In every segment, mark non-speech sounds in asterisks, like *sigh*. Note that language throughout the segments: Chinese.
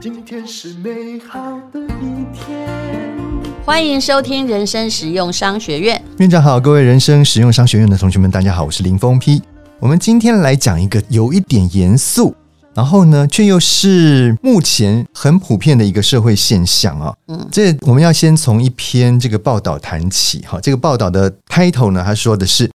今天是美好的一天。欢迎收听人生实用商学院。院长好，各位人生实用商学院的同学们，大家好，我是林峰批。我们今天来讲一个有一点严肃，然后呢，却又是目前很普遍的一个社会现象啊。嗯，这我们要先从一篇这个报道谈起。哈，这个报道的 title 呢，他说的是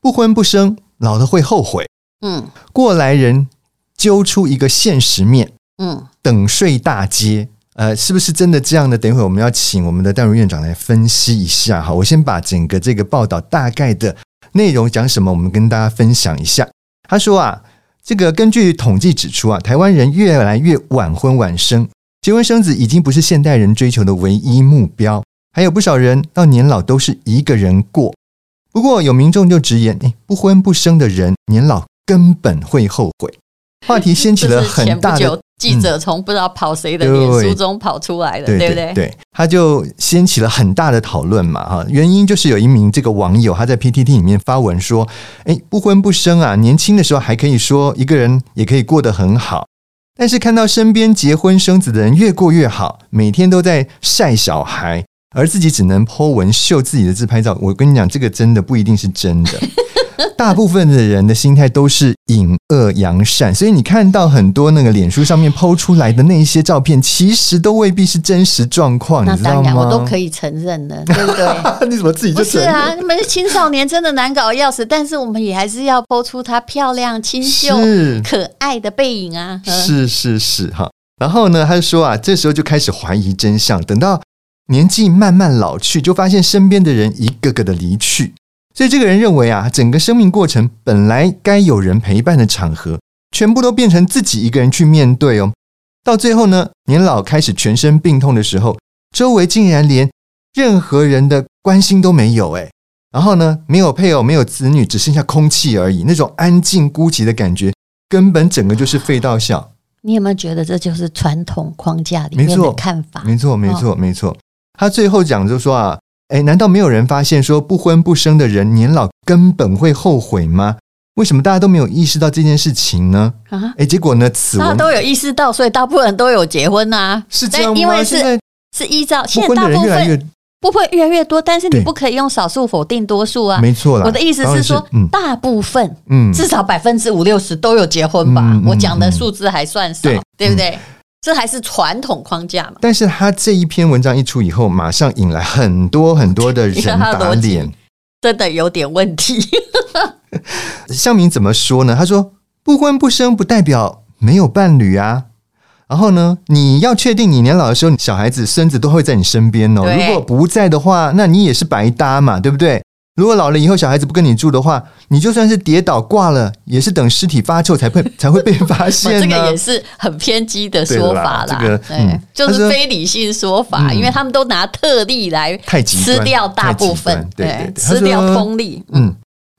不婚不生，老了会后悔。嗯，过来人揪出一个现实面。嗯，等税大街，呃，是不是真的这样呢？等一会儿我们要请我们的戴如院长来分析一下。哈，我先把整个这个报道大概的内容讲什么，我们跟大家分享一下。他说啊，这个根据统计指出啊，台湾人越来越晚婚晚生，结婚生子已经不是现代人追求的唯一目标，还有不少人到年老都是一个人过。不过有民众就直言，诶，不婚不生的人年老根本会后悔。话题掀起了 *laughs* 很大的。记者从不知道跑谁的脸书中跑出来的，对，对不对？对，他就掀起了很大的讨论嘛，哈。原因就是有一名这个网友他在 PTT 里面发文说：“诶，不婚不生啊，年轻的时候还可以说一个人也可以过得很好，但是看到身边结婚生子的人越过越好，每天都在晒小孩，而自己只能 po 文秀自己的自拍照。我跟你讲，这个真的不一定是真的。” *laughs* 大部分的人的心态都是隐恶扬善，所以你看到很多那个脸书上面 PO 出来的那一些照片，其实都未必是真实状况，那当然，你知道吗？我都可以承认的，对不对？*laughs* 你怎么自己就承认？不是啊？你们青少年真的难搞要死，但是我们也还是要 PO 出她漂亮、清秀、可爱的背影啊！是是是哈。然后呢，他就说啊，这时候就开始怀疑真相，等到年纪慢慢老去，就发现身边的人一个个的离去。所以这个人认为啊，整个生命过程本来该有人陪伴的场合，全部都变成自己一个人去面对哦。到最后呢，年老开始全身病痛的时候，周围竟然连任何人的关心都没有诶。然后呢，没有配偶，没有子女，只剩下空气而已，那种安静孤寂的感觉，根本整个就是废到笑。你有没有觉得这就是传统框架里面的看法？没错，没错，没错。他最后讲就说啊。哎，难道没有人发现说不婚不生的人年老根本会后悔吗？为什么大家都没有意识到这件事情呢？啊，哎，结果呢？此文大家都有意识到，所以大部分人都有结婚啊，是这样吗？因为是是依照现在大部分不会越来越多，但是你不可以用少数否定多数啊。没错啦，我的意思是说，嗯、大部分，嗯，至少百分之五六十都有结婚吧？嗯、我讲的数字还算少，对，对不对？嗯这还是传统框架嘛？但是他这一篇文章一出以后，马上引来很多很多的人 *laughs* 打脸，*laughs* 真的有点问题。*laughs* 向明怎么说呢？他说：“不婚不生不代表没有伴侣啊。然后呢，你要确定你年老的时候，小孩子、孙子都会在你身边哦。如果不在的话，那你也是白搭嘛，对不对？”如果老了以后小孩子不跟你住的话，你就算是跌倒挂了，也是等尸体发臭才会 *laughs* 才会被发现。这个也是很偏激的说法啦，啦这个对，嗯、就是非理性说法，嗯、因为他们都拿特例来吃掉大部分，对，对，对，对，吃掉通例。嗯，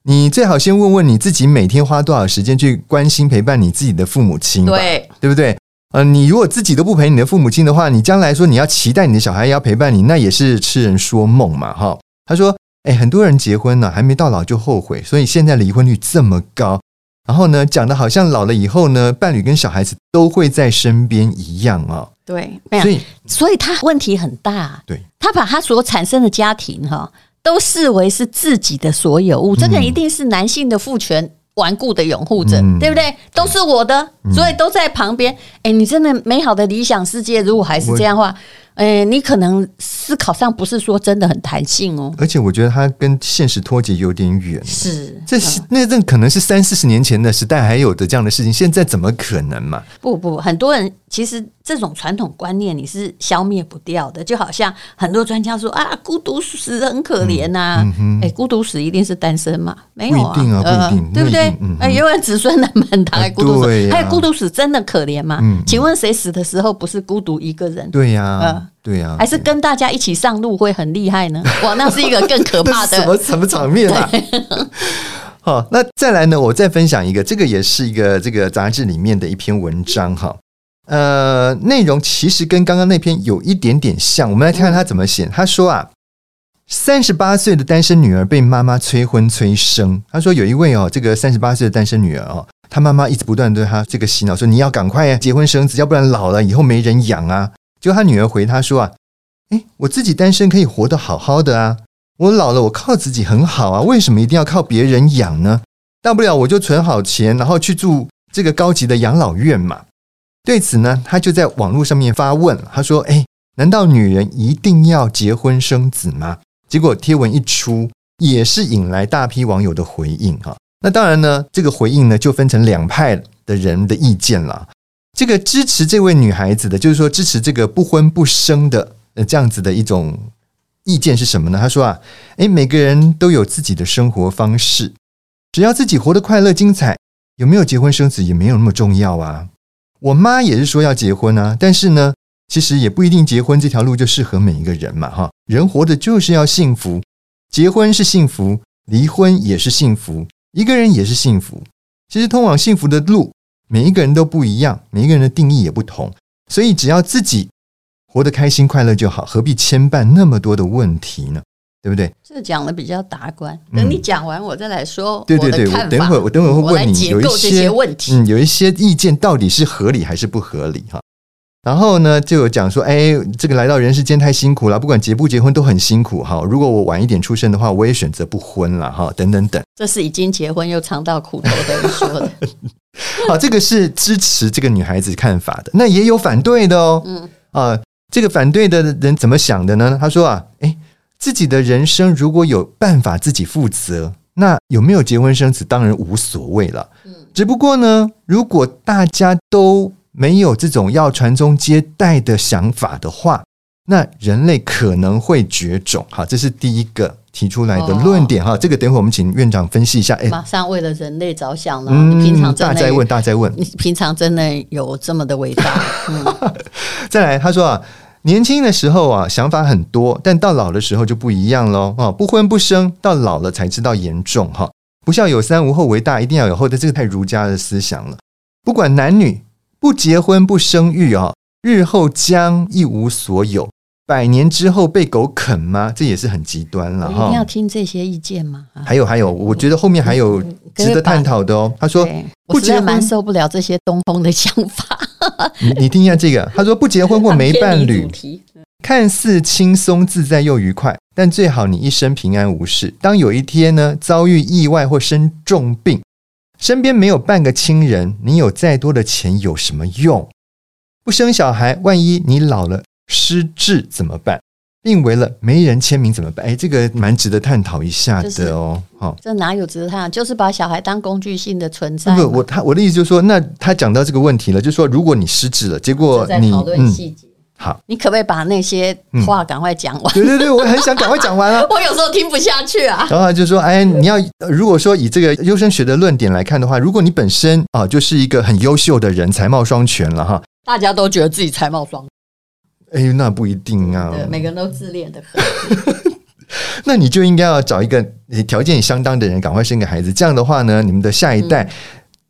你最好先问问你自己，每天花多少时间去关心陪伴你自己的父母亲，对，对不对？呃，你如果自己都不陪你的父母亲的话，你将来说你要期待你的小孩要陪伴你，那也是痴人说梦嘛，哈。他说。哎，很多人结婚了，还没到老就后悔，所以现在离婚率这么高。然后呢，讲的好像老了以后呢，伴侣跟小孩子都会在身边一样啊、哦。对，所以所以他问题很大。对，他把他所产生的家庭哈，都视为是自己的所有物，这个一定是男性的父权顽固的拥护者，嗯、对不对？都是我的，所以都在旁边。哎，你真的美好的理想世界，如果还是这样的话。哎，你可能思考上不是说真的很弹性哦，而且我觉得它跟现实脱节有点远。是，这是那阵可能是三四十年前的时代还有的这样的事情，现在怎么可能嘛？不不，很多人其实这种传统观念你是消灭不掉的，就好像很多专家说啊，孤独死很可怜呐、啊。哎、嗯嗯，孤独死一定是单身嘛？没有啊，不一定啊，不一定，呃、对不对？哎、嗯，因为子孙满堂，还孤独死，还有孤独死真的可怜吗？嗯、请问谁死的时候不是孤独一个人？对呀、啊。呃对呀、啊，还是跟大家一起上路会很厉害呢？*laughs* 哇，那是一个更可怕的 *laughs* 什么什么场面啊！*laughs* 好，那再来呢？我再分享一个，这个也是一个这个杂志里面的一篇文章哈。呃，内容其实跟刚刚那篇有一点点像。我们来看看他怎么写。他说啊，三十八岁的单身女儿被妈妈催婚催生。他说有一位哦，这个三十八岁的单身女儿哦，她妈妈一直不断对她这个洗脑说，你要赶快结婚生子，要不然老了以后没人养啊。结果她女儿回她说啊，诶，我自己单身可以活得好好的啊，我老了我靠自己很好啊，为什么一定要靠别人养呢？大不了我就存好钱，然后去住这个高级的养老院嘛。对此呢，她就在网络上面发问，她说，诶，难道女人一定要结婚生子吗？结果贴文一出，也是引来大批网友的回应哈。那当然呢，这个回应呢就分成两派的人的意见了。这个支持这位女孩子的，就是说支持这个不婚不生的呃这样子的一种意见是什么呢？他说啊，诶，每个人都有自己的生活方式，只要自己活得快乐精彩，有没有结婚生子也没有那么重要啊。我妈也是说要结婚啊，但是呢。其实也不一定结婚这条路就适合每一个人嘛，哈！人活的就是要幸福，结婚是幸福，离婚也是幸福，一个人也是幸福。其实通往幸福的路，每一个人都不一样，每一个人的定义也不同，所以只要自己活得开心快乐就好，何必牵绊那么多的问题呢？对不对？这讲的比较达观，等你讲完我再来说。对对对，我等会儿我等会儿会问你有一些问题，嗯，有一些意见到底是合理还是不合理哈？然后呢，就有讲说，哎，这个来到人世间太辛苦了，不管结不结婚都很辛苦哈。如果我晚一点出生的话，我也选择不婚了哈。等等等，这是已经结婚又尝到苦头的人说的。*laughs* 好，*laughs* 这个是支持这个女孩子看法的，那也有反对的哦。嗯啊，这个反对的人怎么想的呢？他说啊，哎，自己的人生如果有办法自己负责，那有没有结婚生子当然无所谓了。嗯，只不过呢，如果大家都没有这种要传宗接代的想法的话，那人类可能会绝种。好，这是第一个提出来的论点哈。哦、这个等会我们请院长分析一下。哎，马上为了人类着想了。嗯、你平常大在问，大在问，你平常真的有这么的伟大？*laughs* 嗯、再来，他说啊，年轻的时候啊，想法很多，但到老的时候就不一样喽。啊，不婚不生，到老了才知道严重哈。不孝有三，无后为大，一定要有后代。这个太儒家的思想了。不管男女。不结婚不生育啊，日后将一无所有，百年之后被狗啃吗？这也是很极端了哈。一定要听这些意见吗？还有还有，我觉得后面还有值得探讨的哦。他说，我实在蛮受不了这些东风的想法。*laughs* 你你听一下这个，他说不结婚或没 *laughs* 伴侣，看似轻松自在又愉快，但最好你一生平安无事。当有一天呢，遭遇意外或生重病。身边没有半个亲人，你有再多的钱有什么用？不生小孩，万一你老了失智怎么办？病危了没人签名怎么办？哎，这个蛮值得探讨一下的哦。好，这哪有值得探讨？就是把小孩当工具性的存在。不，我他我的意思就是说，那他讲到这个问题了，就是说，如果你失智了，结果你讨论细节。嗯好，你可不可以把那些话赶快讲完？对对对，我很想赶快讲完啊！*laughs* 我有时候听不下去啊。然后就说，哎，你要如果说以这个优生学的论点来看的话，如果你本身啊就是一个很优秀的人，才貌双全了哈。大家都觉得自己才貌双全，哎，那不一定啊。对，每个人都自恋的很。*laughs* 那你就应该要找一个条件相当的人，赶快生个孩子。这样的话呢，你们的下一代，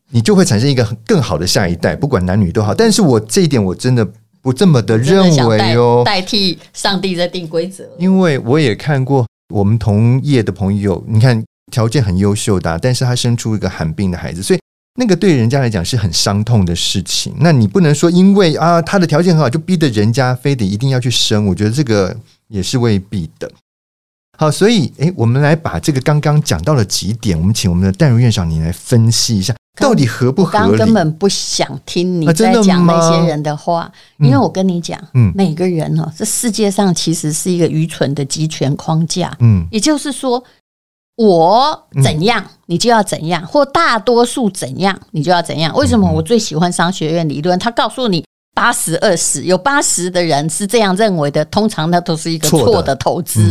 你就会产生一个更好的下一代，不管男女都好。但是我这一点我真的。不这么的认为哦，代替上帝在定规则。因为我也看过我们同业的朋友，你看条件很优秀的，但是他生出一个罕病的孩子，所以那个对人家来讲是很伤痛的事情。那你不能说因为啊他的条件很好，就逼得人家非得一定要去生，我觉得这个也是未必的。好，所以诶，我们来把这个刚刚讲到了几点，我们请我们的淡如院长你来分析一下。到底合不合理？我刚根本不想听你在讲那些人的话，啊、的因为我跟你讲，嗯，每个人哦，这世界上其实是一个愚蠢的集权框架，嗯，也就是说，我怎样，你就要怎样，或大多数怎样，你就要怎样。为什么我最喜欢商学院理论？他告诉你。八十二十，有八十的人是这样认为的，通常那都是一个错的投资，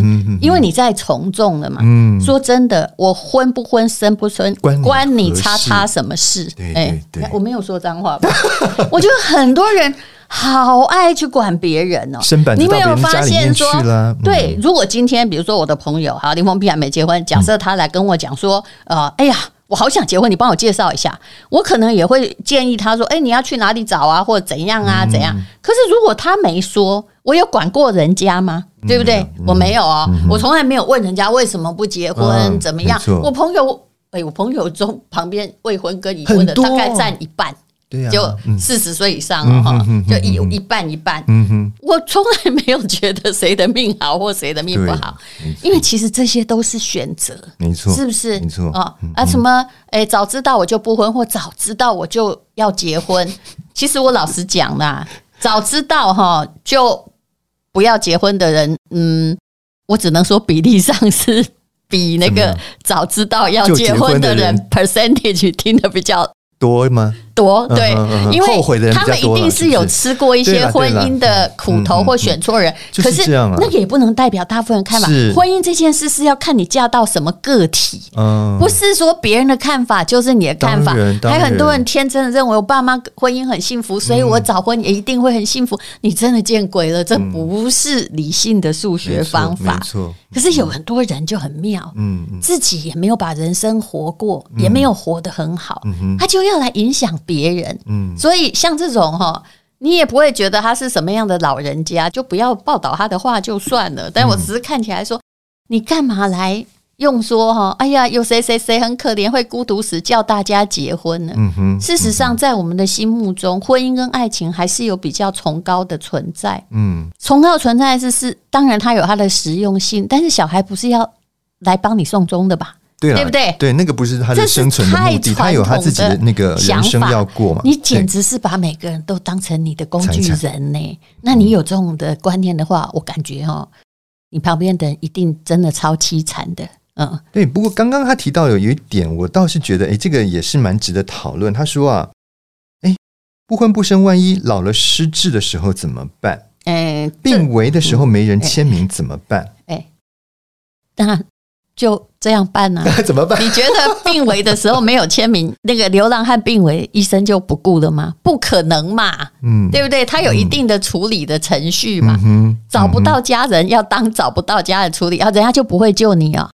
因为你在从众了嘛。嗯、说真的，我婚不婚，生不生，关你叉叉什么事？哎，我没有说脏话吧？*laughs* 我觉得很多人好爱去管别人哦。你没有发现说，嗯、对，如果今天比如说我的朋友哈林峰碧还没结婚，假设他来跟我讲说，呃，哎呀。我好想结婚，你帮我介绍一下。我可能也会建议他说：“哎，你要去哪里找啊，或者怎样啊，怎样。”可是如果他没说，我有管过人家吗？对不对？嗯、我没有哦，嗯、我从来没有问人家为什么不结婚，嗯、怎么样？我朋友，哎，我朋友中旁边未婚跟已婚的大概占一半。对呀，就四十岁以上了哈，就一一半一半。嗯哼，我从来没有觉得谁的命好或谁的命不好，因为其实这些都是选择，没错，是不是？没错啊啊！什么？哎，早知道我就不婚，或早知道我就要结婚。*laughs* 其实我老实讲啦，早知道哈就不要结婚的人，嗯，我只能说比例上是比那个早知道要结婚的人 percentage 听得比较多吗？多对，因为他们一定是有吃过一些婚姻的苦头或选错人。可是那个也不能代表大部分人看法。婚姻这件事是要看你嫁到什么个体，不是说别人的看法就是你的看法。还有很多人天真的认为我爸妈婚姻很幸福，所以我早婚也一定会很幸福。你真的见鬼了，这不是理性的数学方法。可是有很多人就很妙，自己也没有把人生活过，也没有活得很好，他就要来影响别人，嗯，所以像这种哈，你也不会觉得他是什么样的老人家，就不要报道他的话就算了。但我只是看起来说，你干嘛来用说哈？哎呀，有谁谁谁很可怜，会孤独死，叫大家结婚呢？嗯哼。事实上，在我们的心目中，婚姻跟爱情还是有比较崇高的存在。嗯，崇高的存在是是，当然它有它的实用性，但是小孩不是要来帮你送终的吧？对，对不对？对，那个不是他的生存的目的，他有他自己的那个人生要过嘛。你简直是把每个人都当成你的工具人呢。那你有这种的观念的话，我感觉哈，你旁边的人一定真的超凄惨的。嗯，对。不过刚刚他提到有一点，我倒是觉得，哎，这个也是蛮值得讨论。他说啊，哎，不婚不生，万一老了失智的时候怎么办？哎，病危的时候没人签名怎么办？哎，当然。就这样办呢？*laughs* 怎么办？你觉得病危的时候没有签名，那个流浪汉病危，医生就不顾了吗？不可能嘛，嗯，对不对？他有一定的处理的程序嘛。嗯找不到家人要当找不到家人处理，啊，人家就不会救你啊？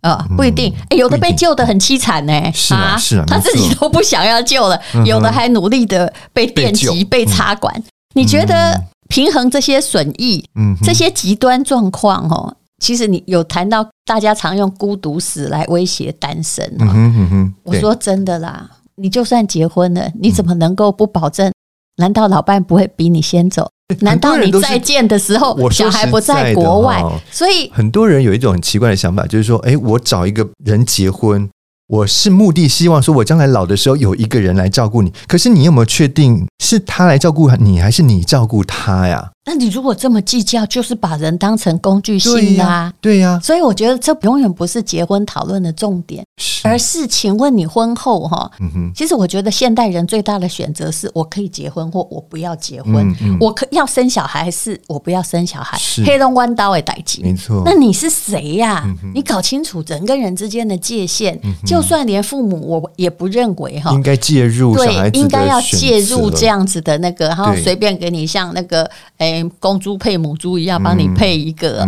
啊，不一定。有的被救的很凄惨呢，是啊，是啊，他自己都不想要救了，有的还努力的被电击、被插管。你觉得平衡这些损益，嗯，这些极端状况哦？其实你有谈到大家常用孤独死来威胁单身啊、哦嗯嗯？我说真的啦，你就算结婚了，你怎么能够不保证？难道老伴不会比你先走？难道你再见的时候，小孩不在国外？所以很多人有一种很奇怪的想法，就是说，哎，我找一个人结婚。我是目的，希望说我将来老的时候有一个人来照顾你。可是你有没有确定是他来照顾你，还是你照顾他呀？那你如果这么计较，就是把人当成工具性啦。对呀，所以我觉得这永远不是结婚讨论的重点，而是请问你婚后哈，其实我觉得现代人最大的选择是我可以结婚或我不要结婚，我可要生小孩还是我不要生小孩？黑龙弯刀的代志，没错。那你是谁呀？你搞清楚人跟人之间的界限就。就算连父母，我也不认为哈，应该介入，对，应该要介入这样子的那个，然后随便给你像那个，哎，公猪配母猪一样帮你配一个，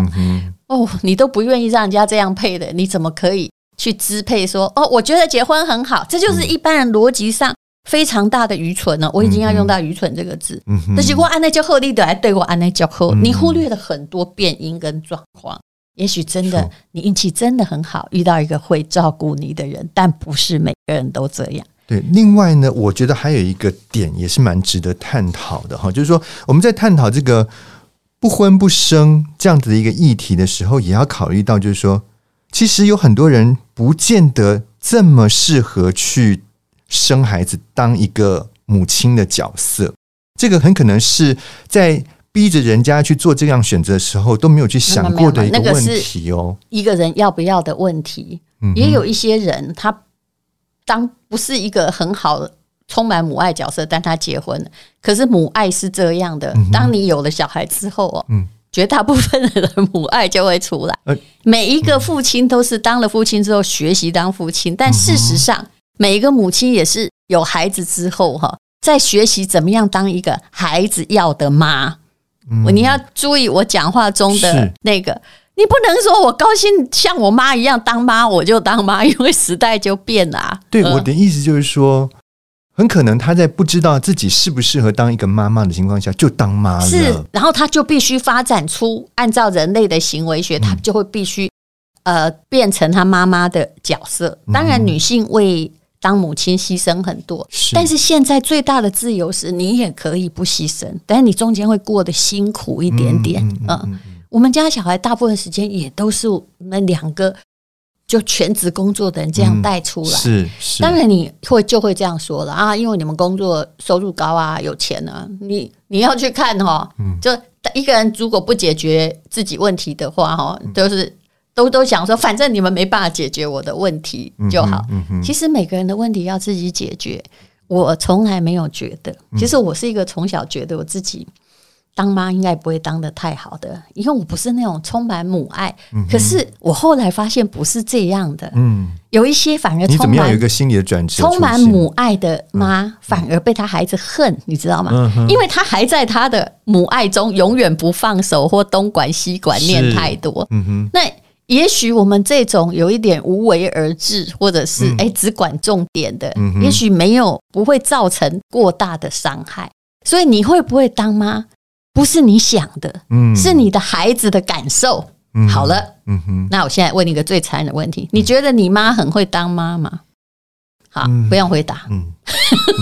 哦，你都不愿意让人家这样配的，你怎么可以去支配说，哦，我觉得结婚很好，这就是一般人逻辑上非常大的愚蠢呢。我已经要用到愚蠢这个字，那结果按那叫厚利的来对我按那叫厚，你忽略了很多变因跟状况。也许真的，你运气真的很好，遇到一个会照顾你的人，但不是每个人都这样。对，另外呢，我觉得还有一个点也是蛮值得探讨的哈，就是说我们在探讨这个不婚不生这样子的一个议题的时候，也要考虑到，就是说，其实有很多人不见得这么适合去生孩子，当一个母亲的角色，这个很可能是在。逼着人家去做这样选择的时候，都没有去想过的一个问题哦。一个人要不要的问题，也有一些人他当不是一个很好的充满母爱角色，但他结婚了。可是母爱是这样的，当你有了小孩之后哦，绝大部分的人母爱就会出来。每一个父亲都是当了父亲之后学习当父亲，但事实上，每一个母亲也是有孩子之后哈，在学习怎么样当一个孩子要的妈。嗯、你要注意我讲话中的那个，你不能说我高兴像我妈一样当妈，我就当妈，因为时代就变了、啊。对，呃、我的意思就是说，很可能他在不知道自己适不适合当一个妈妈的情况下就当妈了，是，然后他就必须发展出按照人类的行为学，他就会必须呃变成他妈妈的角色。当然，女性为当母亲牺牲很多，但是现在最大的自由是你也可以不牺牲，但是你中间会过得辛苦一点点。嗯，我们家小孩大部分时间也都是我们两个。就全职工作的人这样带出来，嗯、是是。当然你会就会这样说了啊，因为你们工作收入高啊，有钱啊。你你要去看哈，就一个人如果不解决自己问题的话哈，都、就是都都想说，反正你们没办法解决我的问题就好。其实每个人的问题要自己解决，我从来没有觉得。其实我是一个从小觉得我自己。当妈应该不会当的太好的，因为我不是那种充满母爱。嗯、可是我后来发现不是这样的。嗯，有一些反而充满有一个心理的转折，充满母爱的妈反而被他孩子恨，你知道吗？嗯、因为他还在他的母爱中永远不放手，或东管西管，念太多。嗯哼，那也许我们这种有一点无为而治，或者是哎、只管重点的，嗯、哼也许没有不会造成过大的伤害。所以你会不会当妈？不是你想的，嗯，是你的孩子的感受。嗯、好了，嗯哼，那我现在问你一个最残忍的问题：你觉得你妈很会当妈吗？好，嗯、不用回答。嗯，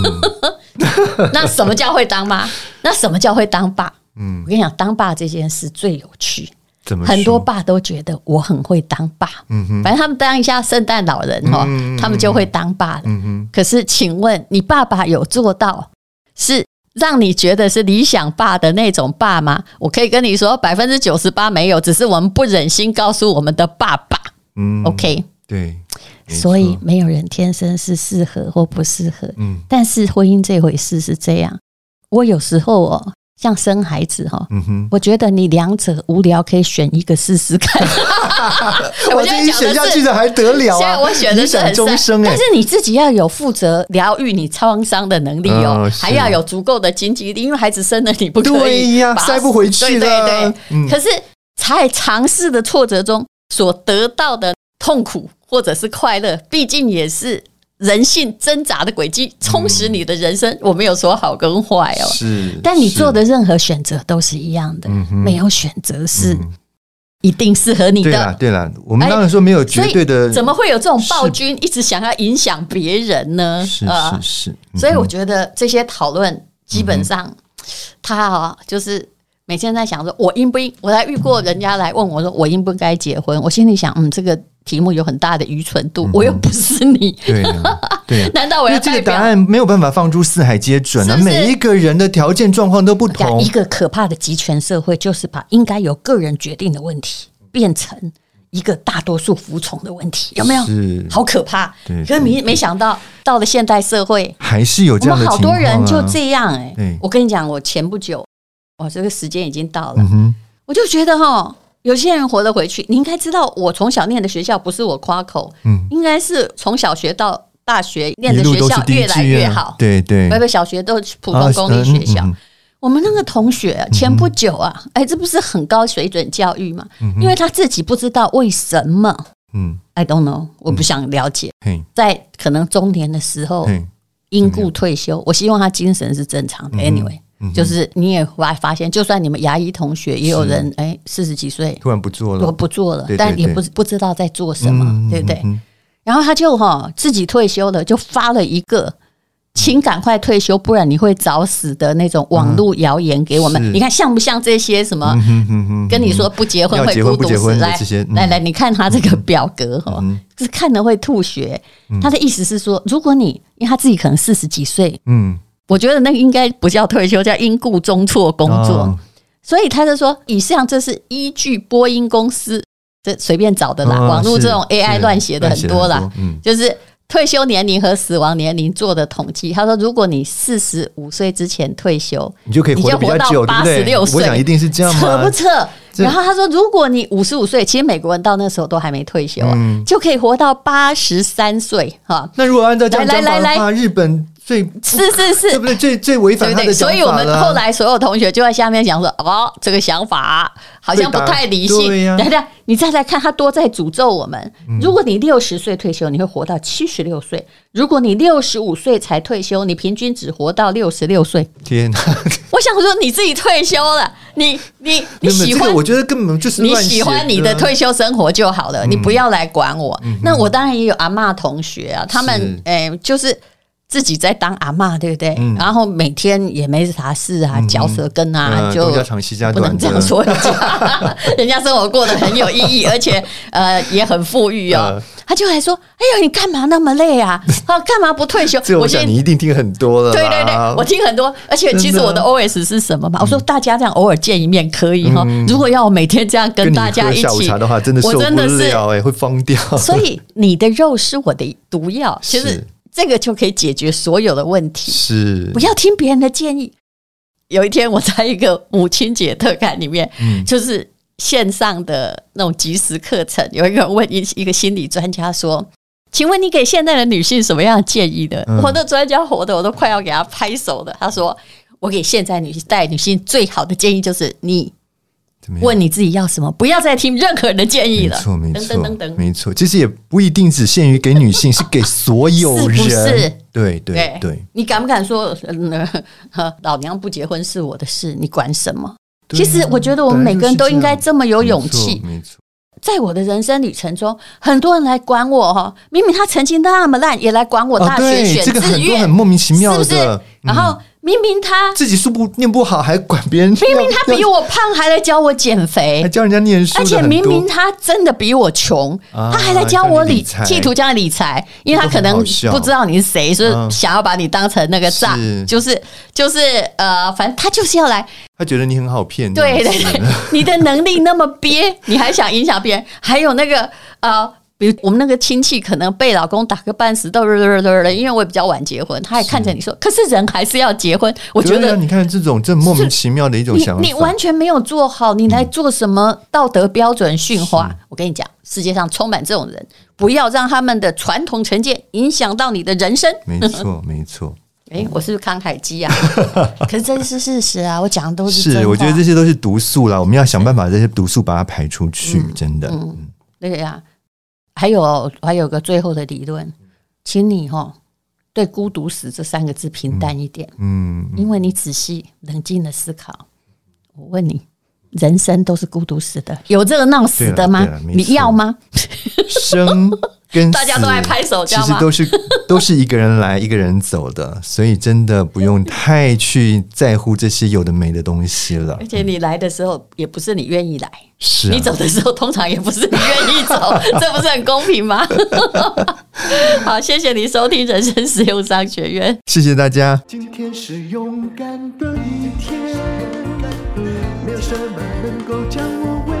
嗯 *laughs* 那什么叫会当妈？那什么叫会当爸？嗯，我跟你讲，当爸这件事最有趣。怎么？很多爸都觉得我很会当爸。嗯哼，反正他们当一下圣诞老人哈，嗯、他们就会当爸了。嗯哼，可是请问你爸爸有做到是？让你觉得是理想爸的那种爸吗？我可以跟你说，百分之九十八没有，只是我们不忍心告诉我们的爸爸。嗯，OK，对，所以没有人天生是适合或不适合。嗯，但是婚姻这回事是这样，我有时候哦。像生孩子哈，嗯、哼我觉得你两者无聊，可以选一个试试看。*laughs* 我觉得你选下去的还得了啊！我选的是很终生，但是你自己要有负责疗愈你创伤的能力哦，哦还要有足够的经济力，因为孩子生了你不可以呀，塞不回去的。对对对，嗯、可是在尝试的挫折中所得到的痛苦或者是快乐，毕竟也是。人性挣扎的轨迹充实你的人生，我没有说好跟坏哦，是，但你做的任何选择都是一样的，没有选择是一定适合你的。对啦，对了，我们当然说没有绝对的，怎么会有这种暴君一直想要影响别人呢？是是是，所以我觉得这些讨论基本上，他啊，就是每天在想说，我应不应？我还遇过人家来问我说，我应不应该结婚？我心里想，嗯，这个。题目有很大的愚蠢度，我又不是你，对对，*laughs* 难道我要这个答案没有办法放诸四海皆准啊？每一个人的条件状况都不同。一个可怕的集权社会，就是把应该由个人决定的问题，变成一个大多数服从的问题，有没有？是，好可怕。对，可是没没想到，到了现代社会，还是有这样的情况。我们好多人就这样哎，我跟你讲，我前不久，我这个时间已经到了，我就觉得哈。有些人活得回去，你应该知道，我从小念的学校不是我夸口，嗯，应该是从小学到大学念的学校越来越好，对对，不不，小学都是普通公立学校。我们那个同学前不久啊，哎，这不是很高水准教育吗？因为他自己不知道为什么，嗯，I don't know，我不想了解。在可能中年的时候因故退休，我希望他精神是正常的。Anyway。就是你也会发现，就算你们牙医同学，也有人哎四十几岁突然不做了，不做了，但也不不知道在做什么，对不对？然后他就哈自己退休了，就发了一个“请赶快退休，不然你会早死”的那种网络谣言给我们。你看像不像这些什么？跟你说不结婚会孤独死，来来来，你看他这个表格哈，是看了会吐血。他的意思是说，如果你因为他自己可能四十几岁，嗯。我觉得那个应该不叫退休，叫因故中辍工作。哦、所以他就说，以上这是依据波音公司这随便找的啦，哦、网络这种 AI 乱写的很多啦，嗯、就是退休年龄和死亡年龄做的统计。他说，如果你四十五岁之前退休，你就可以活到八十六岁。我想一定是这样吗？扯不扯？然后他说，如果你五十五岁，其实美国人到那时候都还没退休，嗯、就可以活到八十三岁。哈，那如果按照这样讲法的话，日本。最是是是，对不对？最最违反他的想法了。所以我们后来所有同学就在下面讲说：“哦，这个想法好像不太理性。”对呀，你再来看，他多在诅咒我们。如果你六十岁退休，你会活到七十六岁；如果你六十五岁才退休，你平均只活到六十六岁。天哪！*laughs* 我想说，你自己退休了，你你你喜欢？我觉得根本就是你喜欢你的退休生活就好了，你不要来管我。那我当然也有阿嬷同学啊，他们诶，就是。自己在当阿嬷，对不对？嗯、然后每天也没啥事啊，嚼舌根啊，就不能这样说人家。*laughs* 人家生活过得很有意义，而且呃也很富裕哦。呃、他就还说：“哎呦，你干嘛那么累啊？啊，*laughs* 干嘛不退休？”我想你一定听很多了。对对对，我听很多。而且其实我的 OS 是什么嘛？我说大家这样偶尔见一面可以哈。如果要我每天这样跟大家一起，下午茶的话，真的受不了哎，会疯掉。*laughs* 所以你的肉是我的毒药，其实。这个就可以解决所有的问题。是，不要听别人的建议。有一天，我在一个母亲节特刊里面，嗯，就是线上的那种即时课程，有一个人问一一个心理专家说：“请问你给现在的女性什么样的建议的？”嗯、我的专家活的我都快要给他拍手了。他说：“我给现在女性带女性最好的建议就是你。”问你自己要什么，不要再听任何人的建议了。没错，没错，没错。其实也不一定只限于给女性，是给所有人。是不是？对对对。你敢不敢说，老娘不结婚是我的事，你管什么？其实我觉得我们每个人都应该这么有勇气。没错。在我的人生旅程中，很多人来管我哈，明明他成绩那么烂，也来管我大学选志愿，这个很多很莫名其妙的，是不是？然后。明明他自己书不念不好，还管别人。明明他比我胖，还来教我减肥，还教人家念书。而且明明他真的比我穷，他还来教我理，企图教你理财，因为他可能不知道你是谁，所以想要把你当成那个账，就是就是呃，反正他就是要来。他觉得你很好骗，对对对，*laughs* 你的能力那么憋，你还想影响别人？还有那个呃。比如我们那个亲戚可能被老公打个半死，都嘚嘚嘚的，因为我也比较晚结婚，他也看着你说，可是人还是要结婚。我觉得、啊、你看这种这莫名其妙的一种想法，你，你完全没有做好，你来做什么道德标准训话？嗯、我跟你讲，世界上充满这种人，不要让他们的传统成见影响到你的人生。没错，没错。*laughs* 哎，我是不是慷慨激啊？*laughs* 可是这是事实啊，我讲的都是是，我觉得这些都是毒素啦，我们要想办法这些毒素把它排出去，嗯、真的。嗯，那个呀。还有还有个最后的理论，请你哈对“孤独死”这三个字平淡一点，嗯，因为你仔细冷静的思考，我问你，人生都是孤独死的，有热闹死的吗？你要吗？生。跟大家都爱拍手，其实都是 *laughs* 都是一个人来一个人走的，所以真的不用太去在乎这些有的没的东西了。而且你来的时候也不是你愿意来，是、啊、你走的时候通常也不是你愿意走，*laughs* 这不是很公平吗？*laughs* 好，谢谢你收听人生实用商学院，谢谢大家。今天是勇敢的一天，没有什么能够将我为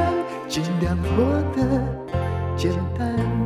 尽量过得简单。